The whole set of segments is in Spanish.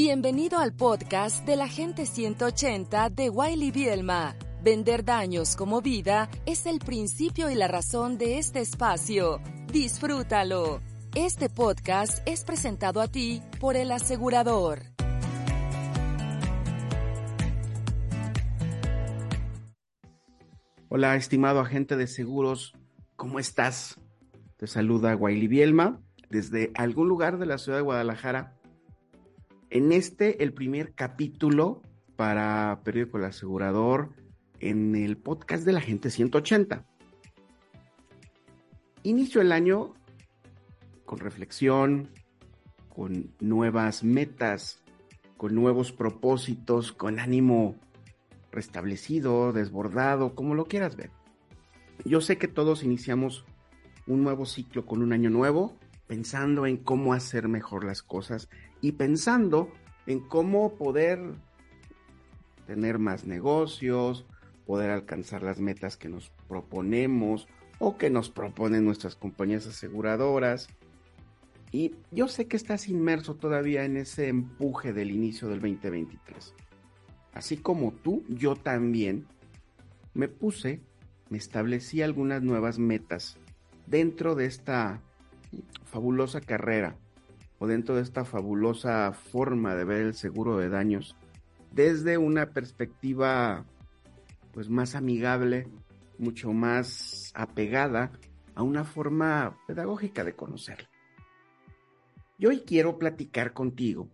Bienvenido al podcast de la gente 180 de Wiley Bielma. Vender daños como vida es el principio y la razón de este espacio. Disfrútalo. Este podcast es presentado a ti por el asegurador. Hola, estimado agente de seguros, ¿cómo estás? Te saluda Wiley Bielma desde algún lugar de la ciudad de Guadalajara en este, el primer capítulo para Periódico El Asegurador en el podcast de la gente 180. Inicio el año con reflexión, con nuevas metas, con nuevos propósitos, con ánimo restablecido, desbordado, como lo quieras ver. Yo sé que todos iniciamos un nuevo ciclo con un año nuevo, pensando en cómo hacer mejor las cosas y pensando en cómo poder tener más negocios, poder alcanzar las metas que nos proponemos o que nos proponen nuestras compañías aseguradoras. Y yo sé que estás inmerso todavía en ese empuje del inicio del 2023. Así como tú, yo también me puse, me establecí algunas nuevas metas dentro de esta fabulosa carrera o dentro de esta fabulosa forma de ver el seguro de daños desde una perspectiva pues más amigable, mucho más apegada a una forma pedagógica de conocerlo. Y hoy quiero platicar contigo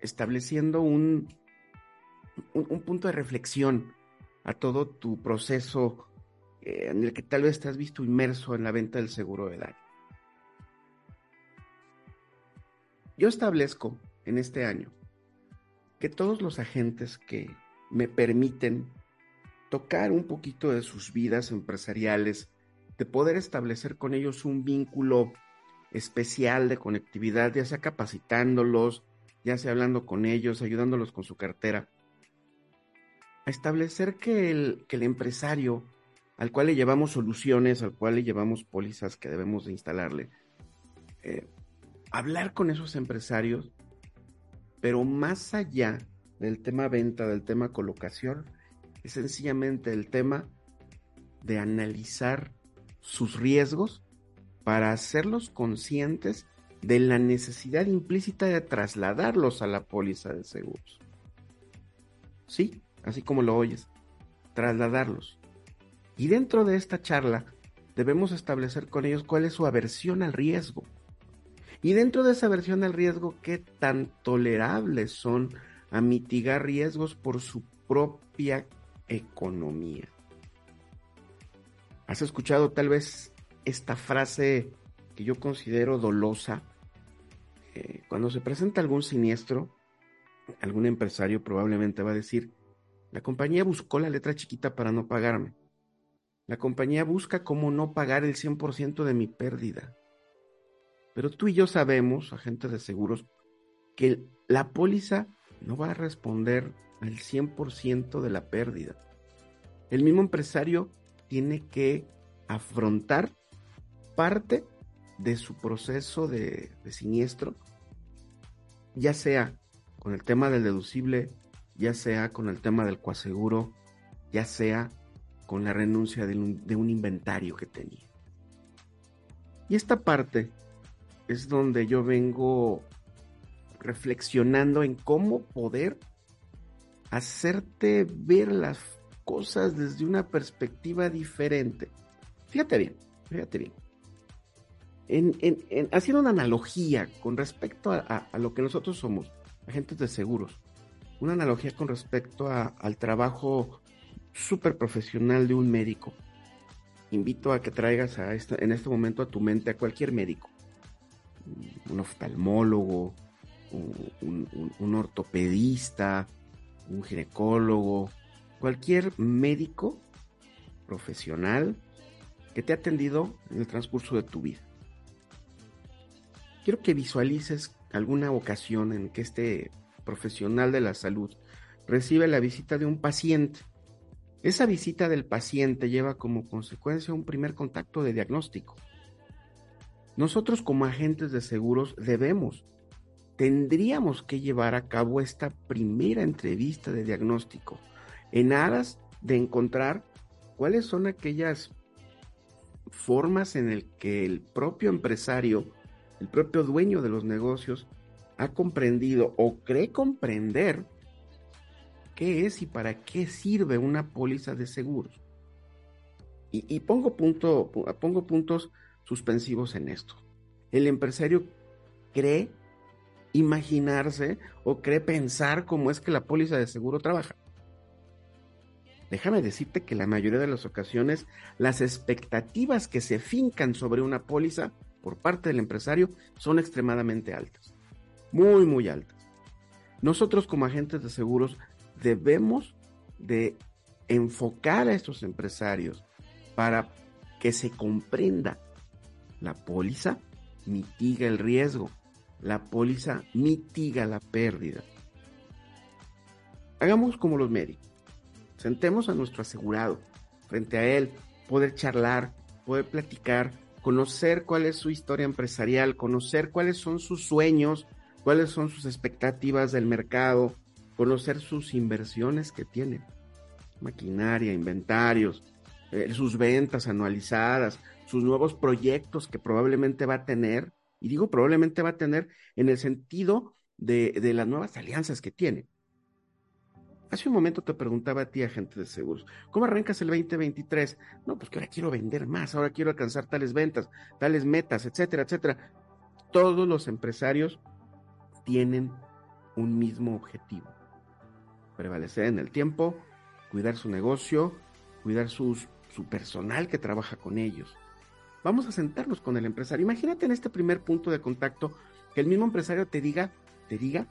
estableciendo un, un, un punto de reflexión a todo tu proceso eh, en el que tal vez te has visto inmerso en la venta del seguro de daño. Yo establezco en este año que todos los agentes que me permiten tocar un poquito de sus vidas empresariales, de poder establecer con ellos un vínculo especial de conectividad, ya sea capacitándolos, ya sea hablando con ellos, ayudándolos con su cartera, a establecer que el, empresario al cual le llevamos soluciones, al cual le llevamos pólizas que debemos de instalarle, eh, hablar con esos empresarios, pero más allá del tema venta, del tema colocación, es sencillamente el tema de analizar sus riesgos para hacerlos conscientes de la necesidad implícita de trasladarlos a la póliza de seguros. Sí, así como lo oyes, trasladarlos. Y dentro de esta charla debemos establecer con ellos cuál es su aversión al riesgo y dentro de esa versión del riesgo, qué tan tolerables son a mitigar riesgos por su propia economía. ¿Has escuchado tal vez esta frase que yo considero dolosa? Eh, cuando se presenta algún siniestro, algún empresario probablemente va a decir, la compañía buscó la letra chiquita para no pagarme. La compañía busca cómo no pagar el 100% de mi pérdida. Pero tú y yo sabemos, agentes de seguros, que la póliza no va a responder al 100% de la pérdida. El mismo empresario tiene que afrontar parte de su proceso de, siniestro, ya sea con el tema del deducible, ya sea con el tema del coaseguro, ya sea con la renuncia de un inventario que tenía. Y esta parte es donde yo vengo reflexionando en cómo poder hacerte ver las cosas desde una perspectiva diferente. Fíjate bien, fíjate bien. En, haciendo una analogía con respecto a, lo que nosotros somos, agentes de seguros, una analogía con respecto al trabajo súper profesional de un médico. invito a que traigas a en este momento a tu mente a cualquier médico, un oftalmólogo, un ortopedista, un ginecólogo, cualquier médico profesional que te ha atendido en el transcurso de tu vida. Quiero que visualices alguna ocasión en que este profesional de la salud recibe la visita de un paciente. Esa visita del paciente lleva como consecuencia un primer contacto de diagnóstico. Nosotros como agentes de seguros debemos, tendríamos que llevar a cabo esta primera entrevista de diagnóstico en aras de encontrar cuáles son aquellas formas en el que el propio empresario, el propio dueño de los negocios, ha comprendido o cree comprender qué es y para qué sirve una póliza de seguros. Y, pongo, punto, pongo puntos suspensivos en esto. El empresario cree imaginarse o cree pensar cómo es que la póliza de seguro trabaja. Déjame decirte que la mayoría de las ocasiones las expectativas que se fincan sobre una póliza por parte del empresario son extremadamente altas, muy, muy altas. Nosotros como agentes de seguros debemos de enfocar a estos empresarios para que se comprenda la póliza mitiga el riesgo, la póliza mitiga la pérdida. Hagamos como los médicos. Sentemos a nuestro asegurado frente a él, poder charlar, poder platicar, conocer cuál es su historia empresarial, conocer cuáles son sus sueños, cuáles son sus expectativas del mercado, conocer sus inversiones que tiene, maquinaria, inventarios, eh, sus ventas anualizadas, sus nuevos proyectos que probablemente va a tener, y digo probablemente va a tener en el sentido de, de las nuevas alianzas que tiene. Hace un momento te preguntaba a ti, agente de seguros, ¿cómo arrancas el 2023? No, pues que ahora quiero vender más, ahora quiero alcanzar tales ventas, tales metas, etcétera, etcétera. Todos los empresarios tienen un mismo objetivo. Prevalecer en el tiempo, cuidar su negocio, cuidar sus, su personal que trabaja con ellos. Vamos a sentarnos con el empresario. Imagínate en este primer punto de contacto que el mismo empresario te diga, te diga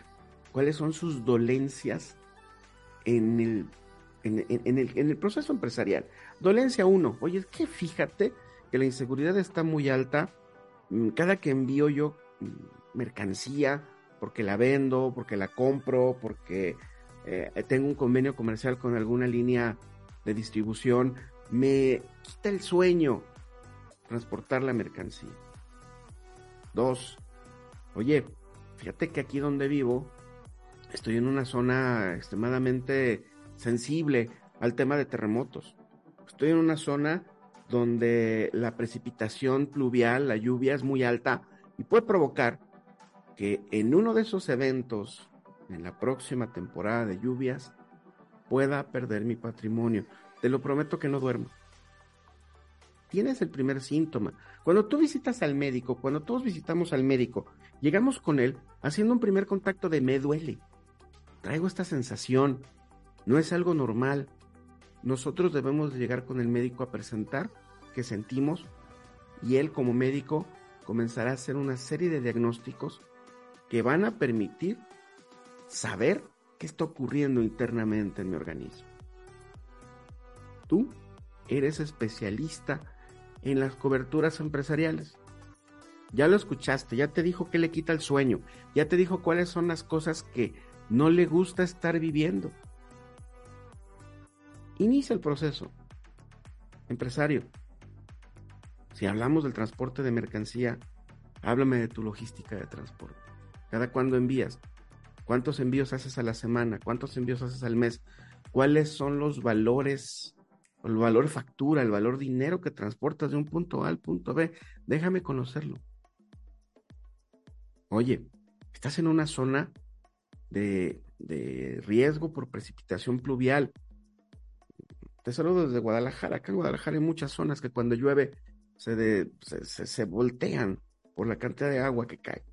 cuáles son sus dolencias en el, en, el, en el proceso empresarial. Dolencia uno, oye, es que fíjate que la inseguridad está muy alta. Mm, cada que envío yo mm, mercancía, porque la vendo, porque la compro, porque eh, tengo un convenio comercial con alguna línea de distribución, me quita el sueño transportar la mercancía. Dos, oye, fíjate que aquí donde vivo estoy en una zona extremadamente sensible al tema de terremotos. Estoy en una zona donde la precipitación pluvial, la lluvia es muy alta y puede provocar que en uno de esos eventos, en la próxima temporada de lluvias, pueda perder mi patrimonio. Te lo prometo que no duermo. Tienes el primer síntoma. Cuando tú visitas al médico, cuando todos visitamos al médico, llegamos con él haciendo un primer contacto de me duele traigo esta sensación, no es algo normal. Nosotros debemos llegar con el médico a presentar que sentimos y él como médico comenzará a hacer una serie de diagnósticos que van a permitir saber qué está ocurriendo internamente en mi organismo. Tú eres especialista en las coberturas empresariales. Ya lo escuchaste, ya te dijo que le quita el sueño, ya te dijo cuáles son las cosas que no le gusta estar viviendo. Inicia el proceso. Empresario, si hablamos del transporte de mercancía, háblame de tu logística de transporte. ¿Cada cuándo envías? ¿Cuántos envíos haces a la semana? ¿Cuántos envíos haces al mes? ¿Cuáles son los valores, el valor factura, el valor dinero que transportas de un punto A al punto B? Déjame conocerlo. Oye, estás en una zona de, riesgo por precipitación pluvial. Te saludo desde Guadalajara. Acá en Guadalajara hay muchas zonas que cuando llueve se, se, voltean por la cantidad de agua que cae.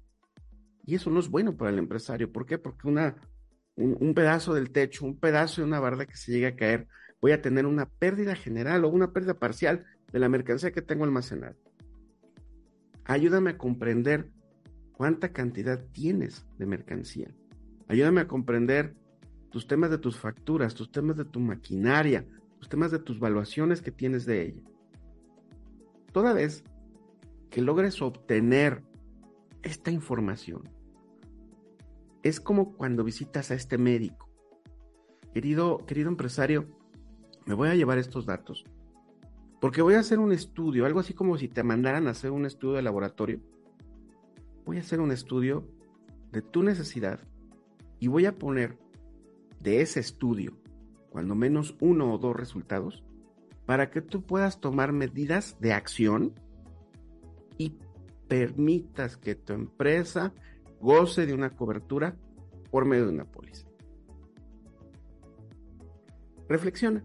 Y eso no es bueno para el empresario. ¿Por qué? Porque una, un, pedazo del techo, un pedazo de una barda que se llegue a caer, voy a tener una pérdida general o una pérdida parcial de la mercancía que tengo almacenada. Ayúdame a comprender cuánta cantidad tienes de mercancía. Ayúdame a comprender tus temas de tus facturas, tus temas de tu maquinaria, tus temas de tus valuaciones que tienes de ella. Toda vez que logres obtener esta información, es como cuando visitas a este médico. Querido, querido empresario, me voy a llevar estos datos porque voy a hacer un estudio, algo así como si te mandaran a hacer un estudio de laboratorio. Voy a hacer un estudio de tu necesidad y voy a poner de ese estudio, cuando menos uno o dos resultados, para que tú puedas tomar medidas de acción y permitas que tu empresa goce de una cobertura por medio de una póliza. Reflexiona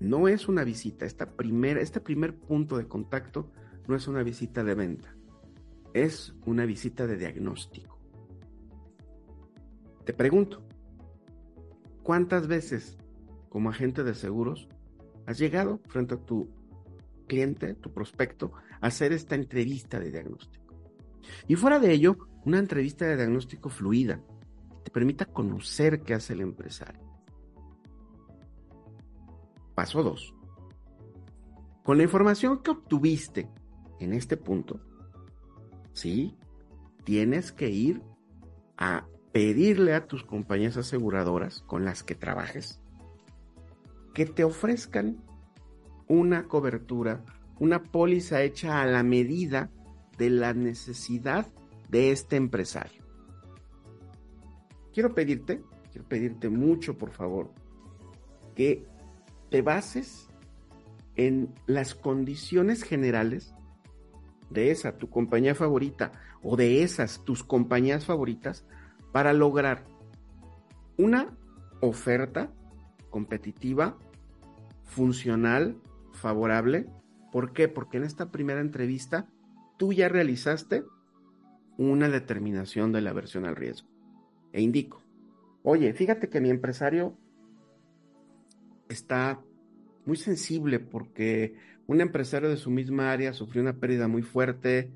no es una visita, esta primera, este primer punto de contacto no es una visita de venta, es una visita de diagnóstico. Te pregunto, ¿cuántas veces como agente de seguros has llegado frente a tu cliente, tu prospecto, a hacer esta entrevista de diagnóstico? Y fuera de ello, una entrevista de diagnóstico fluida, que te permita conocer qué hace el empresario Paso 2. Con la información que obtuviste en este punto, sí, tienes que ir a pedirle a tus compañías aseguradoras con las que trabajes que te ofrezcan una cobertura, una póliza hecha a la medida de la necesidad de este empresario. Quiero pedirte, quiero pedirte mucho, por favor, que te bases en las condiciones generales de esa, tu compañía favorita, o de esas, tus compañías favoritas, para lograr una oferta competitiva, funcional, favorable. ¿Por qué? Porque en esta primera entrevista tú ya realizaste una determinación de la aversión al riesgo. E indico, oye, fíjate que mi empresario está muy sensible porque un empresario de su misma área sufrió una pérdida muy fuerte,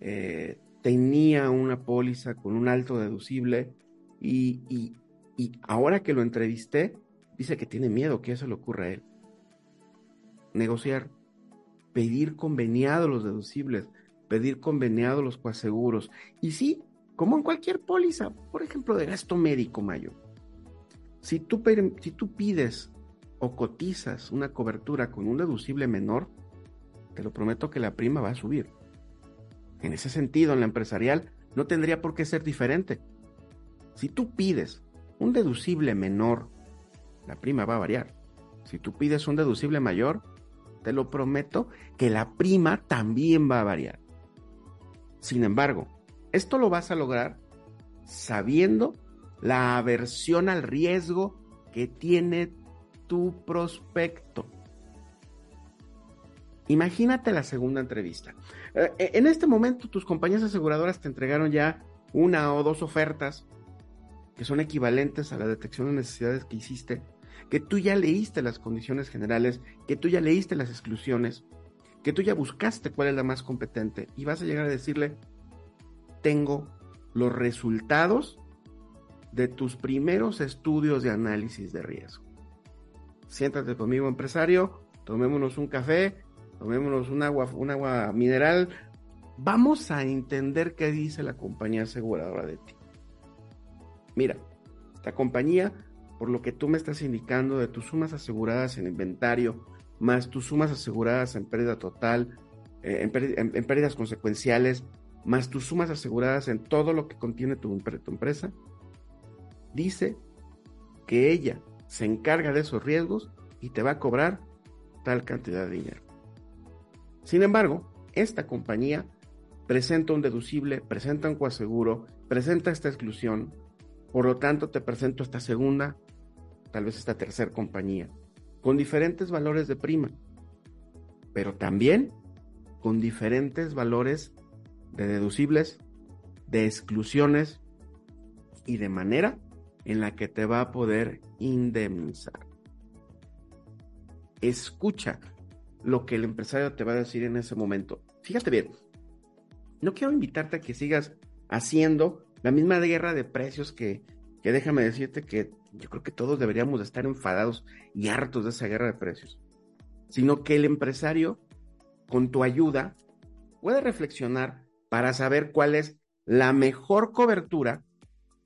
eh, tenía una póliza con un alto deducible y, y, ahora que lo entrevisté, dice que tiene miedo que eso le ocurra a él. Negociar, pedir conveniado los deducibles, pedir conveniado los coaseguros. Y sí, como en cualquier póliza, por ejemplo, de gasto médico mayor. Si tú, si tú pides o cotizas una cobertura con un deducible menor, te lo prometo que la prima va a subir. En ese sentido, en la empresarial no tendría por qué ser diferente. Si tú pides un deducible menor, la prima va a variar. Si tú pides un deducible mayor, te lo prometo que la prima también va a variar. Sin embargo, esto lo vas a lograr sabiendo la aversión al riesgo que tiene tu prospecto. Imagínate la segunda entrevista. Eh, eh, en este momento tus compañías aseguradoras te entregaron ya una o dos ofertas que son equivalentes a la detección de necesidades que hiciste, que tú ya leíste las condiciones generales, que tú ya leíste las exclusiones, que tú ya buscaste cuál es la más competente y vas a llegar a decirle, tengo los resultados de tus primeros estudios de análisis de riesgo siéntate conmigo empresario, tomémonos un café, tomémonos un agua, un agua mineral, vamos a entender qué dice la compañía aseguradora de ti. Mira, esta compañía, por lo que tú me estás indicando de tus sumas aseguradas en inventario, más tus sumas aseguradas en pérdida total, eh, en, pérdidas consecuenciales, más tus sumas aseguradas en todo lo que contiene tu, tu empresa, dice que ella se encarga de esos riesgos y te va a cobrar tal cantidad de dinero. Sin embargo, esta compañía presenta un deducible, presenta un coaseguro, presenta esta exclusión, por lo tanto te presento esta segunda, tal vez esta tercera compañía, con diferentes valores de prima, pero también con diferentes valores de deducibles, de exclusiones y de manera en la que te va a poder indemnizar. Escucha lo que el empresario te va a decir en ese momento. Fíjate bien, no quiero invitarte a que sigas haciendo la misma guerra de precios que, que déjame decirte que yo creo que todos deberíamos estar enfadados y hartos de esa guerra de precios, sino que el empresario, con tu ayuda, puede reflexionar para saber cuál es la mejor cobertura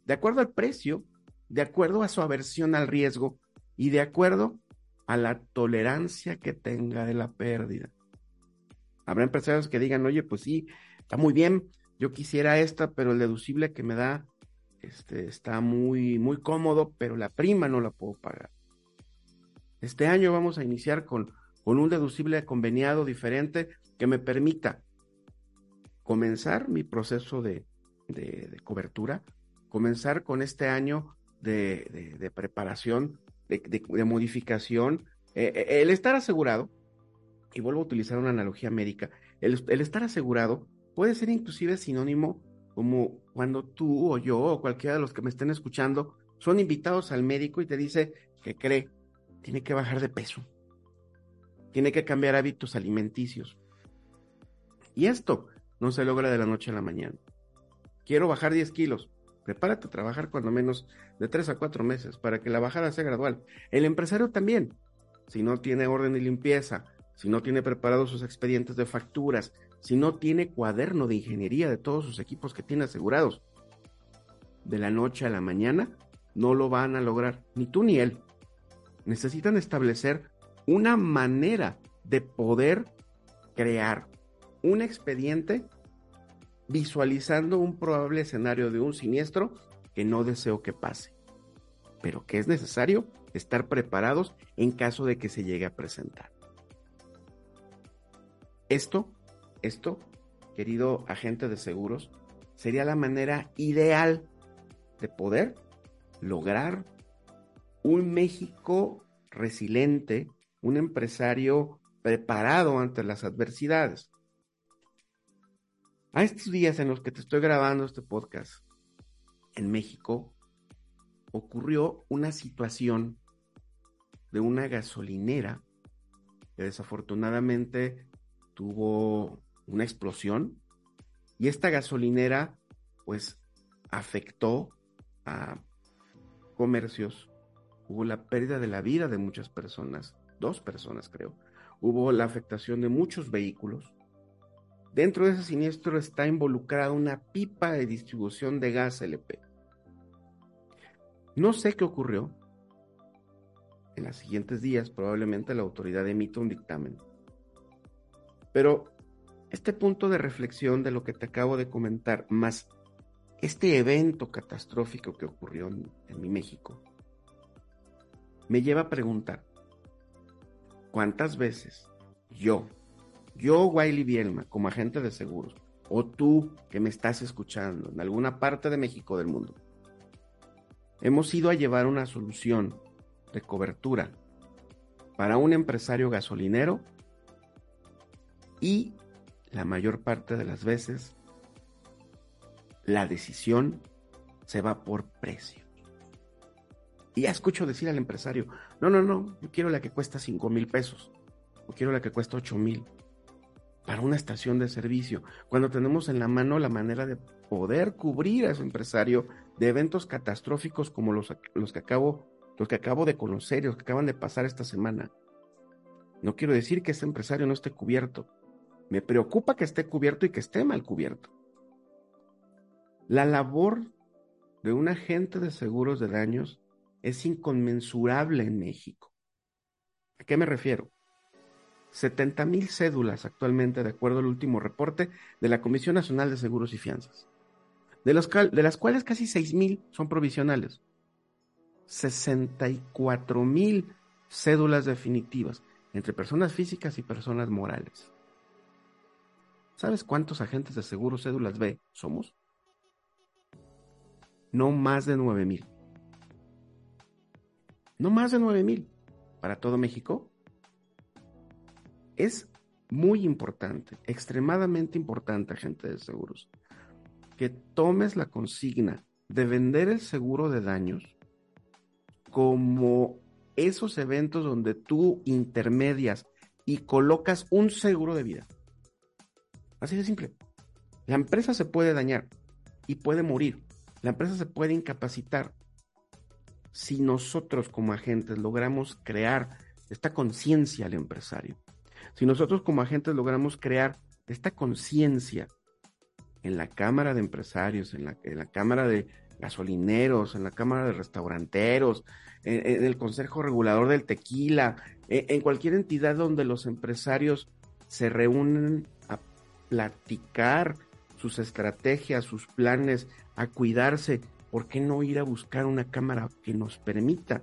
de acuerdo al precio, de acuerdo a su aversión al riesgo y de acuerdo a la tolerancia que tenga de la pérdida. Habrá empresarios que digan, oye, pues sí, está muy bien, yo quisiera esta, pero el deducible que me da este, está muy, muy cómodo, pero la prima no la puedo pagar. Este año vamos a iniciar con, con un deducible conveniado diferente que me permita comenzar mi proceso de, de, cobertura, comenzar con este año de, preparación, de, modificación, eh, eh, el estar asegurado, y vuelvo a utilizar una analogía médica, el, el estar asegurado puede ser inclusive sinónimo como cuando tú o yo o cualquiera de los que me estén escuchando son invitados al médico y te dice que cree, tiene que bajar de peso, tiene que cambiar hábitos alimenticios. Y esto no se logra de la noche a la mañana. Quiero bajar 10 kilos. Prepárate a trabajar cuando menos de 3 a 4 meses para que la bajada sea gradual. El empresario también. Si no tiene orden de limpieza, si no tiene preparados sus expedientes de facturas, si no tiene cuaderno de ingeniería de todos sus equipos que tiene asegurados. De la noche a la mañana no lo van a lograr, ni tú ni él. Necesitan establecer una manera de poder crear un expediente visualizando un probable escenario de un siniestro que no deseo que pase, pero que es necesario estar preparados en caso de que se llegue a presentar. Esto esto, querido agente de seguros, sería la manera ideal de poder lograr un México resiliente, un empresario preparado ante las adversidades. A estos días en los que te estoy grabando este podcast, en México, ocurrió una situación de una gasolinera que desafortunadamente tuvo una explosión y esta gasolinera pues afectó a comercios, hubo la pérdida de la vida de muchas personas, dos personas creo, hubo la afectación de muchos vehículos. Dentro de ese siniestro está involucrada una pipa de distribución de gas LP. No sé qué ocurrió. En los siguientes días probablemente la autoridad emita un dictamen. Pero este punto de reflexión de lo que te acabo de comentar, más este evento catastrófico que ocurrió en, mi México, me lleva a preguntar, ¿cuántas veces yo, yo, Wiley Bielma, como agente de seguros, o tú que me estás escuchando en alguna parte de México del mundo, hemos ido a llevar una solución de cobertura para un empresario gasolinero y la mayor parte de las veces la decisión se va por precio. Y ya escucho decir al empresario, no, no, no, yo quiero la que cuesta 5 mil pesos, o quiero la que cuesta 8 mil, para una estación de servicio, cuando tenemos en la mano la manera de poder cubrir a ese empresario de eventos catastróficos como los, que acabo, los que acabo de conocer y los que acaban de pasar esta semana. No quiero decir que ese empresario no esté cubierto, me preocupa que esté cubierto y que esté mal cubierto. La labor de un agente de seguros de daños es inconmensurable en México. ¿A qué me refiero? 70 mil cédulas actualmente, de acuerdo al último reporte de la Comisión Nacional de Seguros y Fianzas, de, las cuales casi 6 mil son provisionales. 64 mil cédulas definitivas entre personas físicas y personas morales. ¿Sabes cuántos agentes de seguro cédulas B somos? No más de 9 mil. No más de 9 mil. Para todo México. Es muy importante, extremadamente importante, agente de seguros, que tomes la consigna de vender el seguro de daños como esos eventos donde tú intermedias y colocas un seguro de vida. Así de simple. La empresa se puede dañar y puede morir. La empresa se puede incapacitar. Si nosotros como agentes logramos crear esta conciencia al empresario, si nosotros como agentes logramos crear esta conciencia en la Cámara de Empresarios, en la, Cámara de gasolineros, en la Cámara de Restauranteros, en, el Consejo Regulador del Tequila, en, en cualquier entidad donde los empresarios se reúnen a platicar sus estrategias, sus planes, a cuidarse, ¿por qué no ir a buscar una cámara que nos permita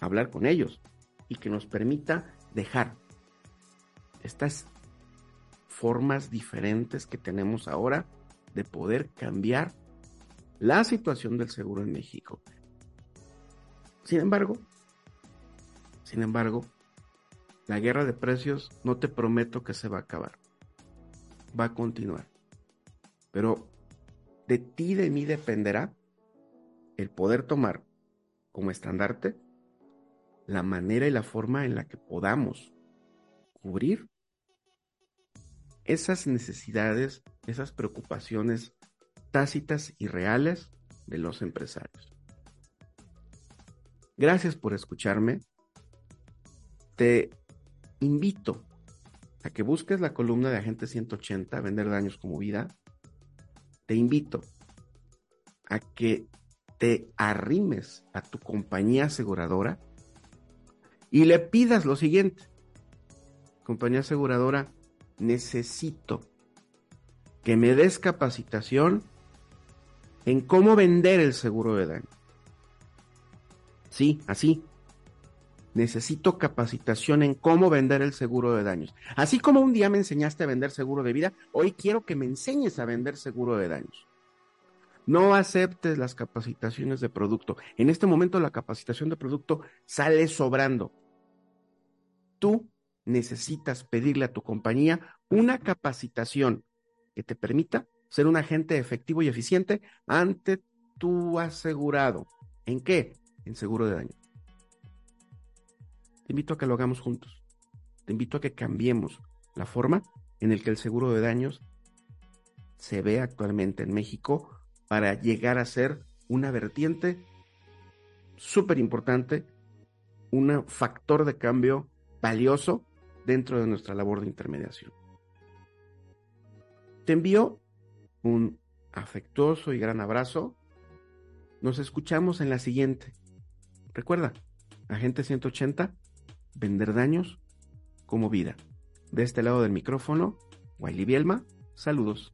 hablar con ellos y que nos permita dejar estas formas diferentes que tenemos ahora de poder cambiar la situación del seguro en México. Sin embargo, sin embargo, la guerra de precios no te prometo que se va a acabar. Va a continuar. Pero de ti, de mí dependerá el poder tomar como estandarte la manera y la forma en la que podamos cubrir esas necesidades, esas preocupaciones tácitas y reales de los empresarios. Gracias por escucharme. Te invito a que busques la columna de Agente 180, Vender Daños como Vida. Te invito a que te arrimes a tu compañía aseguradora y le pidas lo siguiente. Compañía aseguradora, necesito que me des capacitación en cómo vender el seguro de daño. Sí, así. Necesito capacitación en cómo vender el seguro de daños. Así como un día me enseñaste a vender seguro de vida, hoy quiero que me enseñes a vender seguro de daños. No aceptes las capacitaciones de producto. En este momento la capacitación de producto sale sobrando. Tú necesitas pedirle a tu compañía una capacitación que te permita ser un agente efectivo y eficiente ante tu asegurado. ¿En qué? En seguro de daño. Te invito a que lo hagamos juntos. Te invito a que cambiemos la forma en la que el seguro de daños se ve actualmente en México para llegar a ser una vertiente súper importante, un factor de cambio valioso dentro de nuestra labor de intermediación. Te envío un afectuoso y gran abrazo. Nos escuchamos en la siguiente. Recuerda, Agente 180, vender daños como vida. De este lado del micrófono, Wiley Bielma, saludos.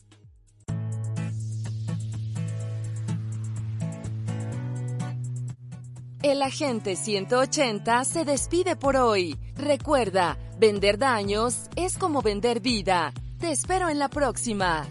El agente 180 se despide por hoy. Recuerda, vender daños es como vender vida. Te espero en la próxima.